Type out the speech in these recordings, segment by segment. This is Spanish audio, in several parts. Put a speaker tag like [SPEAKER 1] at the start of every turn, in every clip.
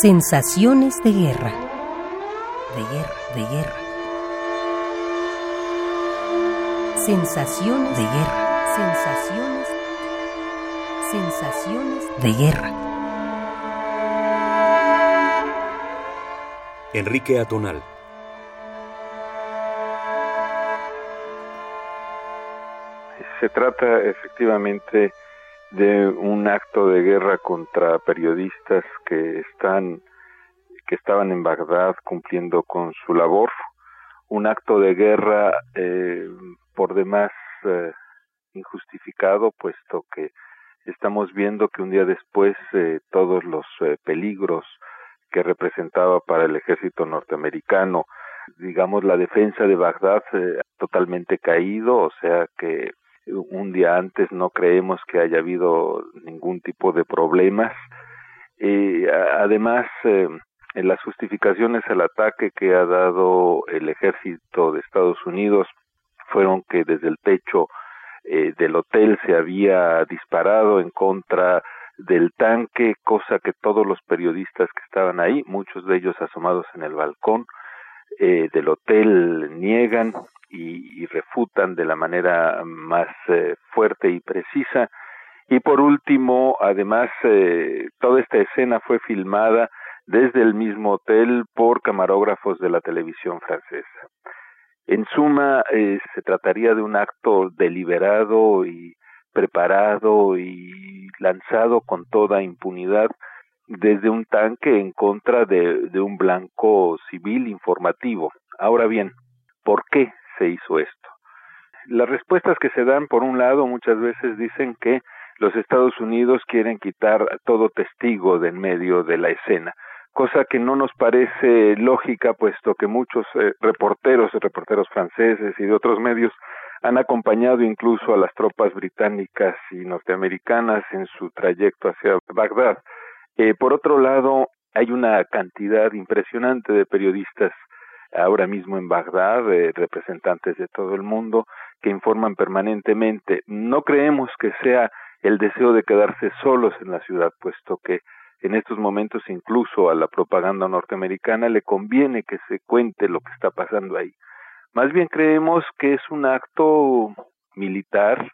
[SPEAKER 1] Sensaciones de guerra. De guerra, de guerra. Sensaciones de guerra. Sensaciones. Sensaciones de guerra.
[SPEAKER 2] Enrique Atonal.
[SPEAKER 3] Se trata efectivamente de un acto de guerra contra periodistas que están que estaban en Bagdad cumpliendo con su labor. Un acto de guerra eh, por demás eh, injustificado puesto que estamos viendo que un día después eh, todos los eh, peligros que representaba para el ejército norteamericano digamos la defensa de Bagdad eh, totalmente caído o sea que un día antes no creemos que haya habido ningún tipo de problemas. Eh, además, eh, las justificaciones al ataque que ha dado el ejército de Estados Unidos fueron que desde el techo eh, del hotel se había disparado en contra del tanque, cosa que todos los periodistas que estaban ahí, muchos de ellos asomados en el balcón eh, del hotel, niegan y, y, refutan de la manera más eh, fuerte y precisa. Y por último, además, eh, toda esta escena fue filmada desde el mismo hotel por camarógrafos de la televisión francesa. En suma, eh, se trataría de un acto deliberado y preparado y lanzado con toda impunidad desde un tanque en contra de, de un blanco civil informativo. Ahora bien, ¿por qué se hizo esto? Las respuestas que se dan, por un lado, muchas veces dicen que los Estados Unidos quieren quitar todo testigo de en medio de la escena, cosa que no nos parece lógica, puesto que muchos eh, reporteros, reporteros franceses y de otros medios han acompañado incluso a las tropas británicas y norteamericanas en su trayecto hacia Bagdad. Eh, por otro lado, hay una cantidad impresionante de periodistas ahora mismo en Bagdad, eh, representantes de todo el mundo, que informan permanentemente. No creemos que sea el deseo de quedarse solos en la ciudad, puesto que en estos momentos incluso a la propaganda norteamericana le conviene que se cuente lo que está pasando ahí. Más bien creemos que es un acto militar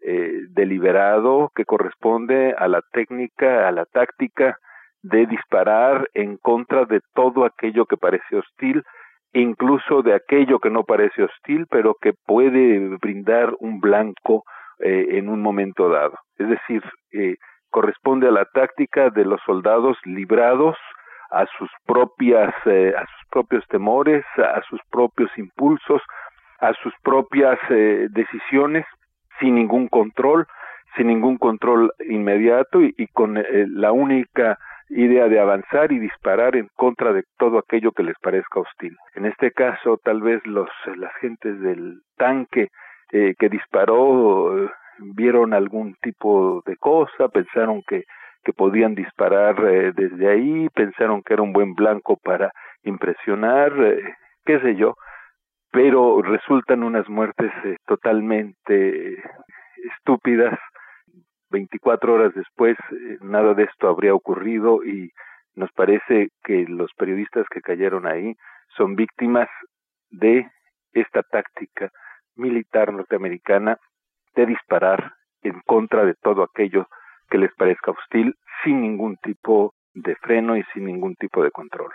[SPEAKER 3] eh, deliberado que corresponde a la técnica, a la táctica de disparar en contra de todo aquello que parece hostil, incluso de aquello que no parece hostil, pero que puede brindar un blanco eh, en un momento dado. Es decir, eh, corresponde a la táctica de los soldados librados a sus propias, eh, a sus propios temores, a sus propios impulsos, a sus propias eh, decisiones, sin ningún control, sin ningún control inmediato y, y con eh, la única idea de avanzar y disparar en contra de todo aquello que les parezca hostil. En este caso, tal vez los las gentes del tanque eh, que disparó eh, vieron algún tipo de cosa, pensaron que que podían disparar eh, desde ahí, pensaron que era un buen blanco para impresionar, eh, qué sé yo, pero resultan unas muertes eh, totalmente estúpidas. 24 horas después eh, nada de esto habría ocurrido y nos parece que los periodistas que cayeron ahí son víctimas de esta táctica militar norteamericana de disparar en contra de todo aquello que les parezca hostil sin ningún tipo de freno y sin ningún tipo de control.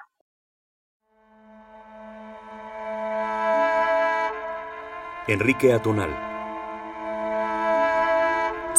[SPEAKER 2] Enrique Atonal.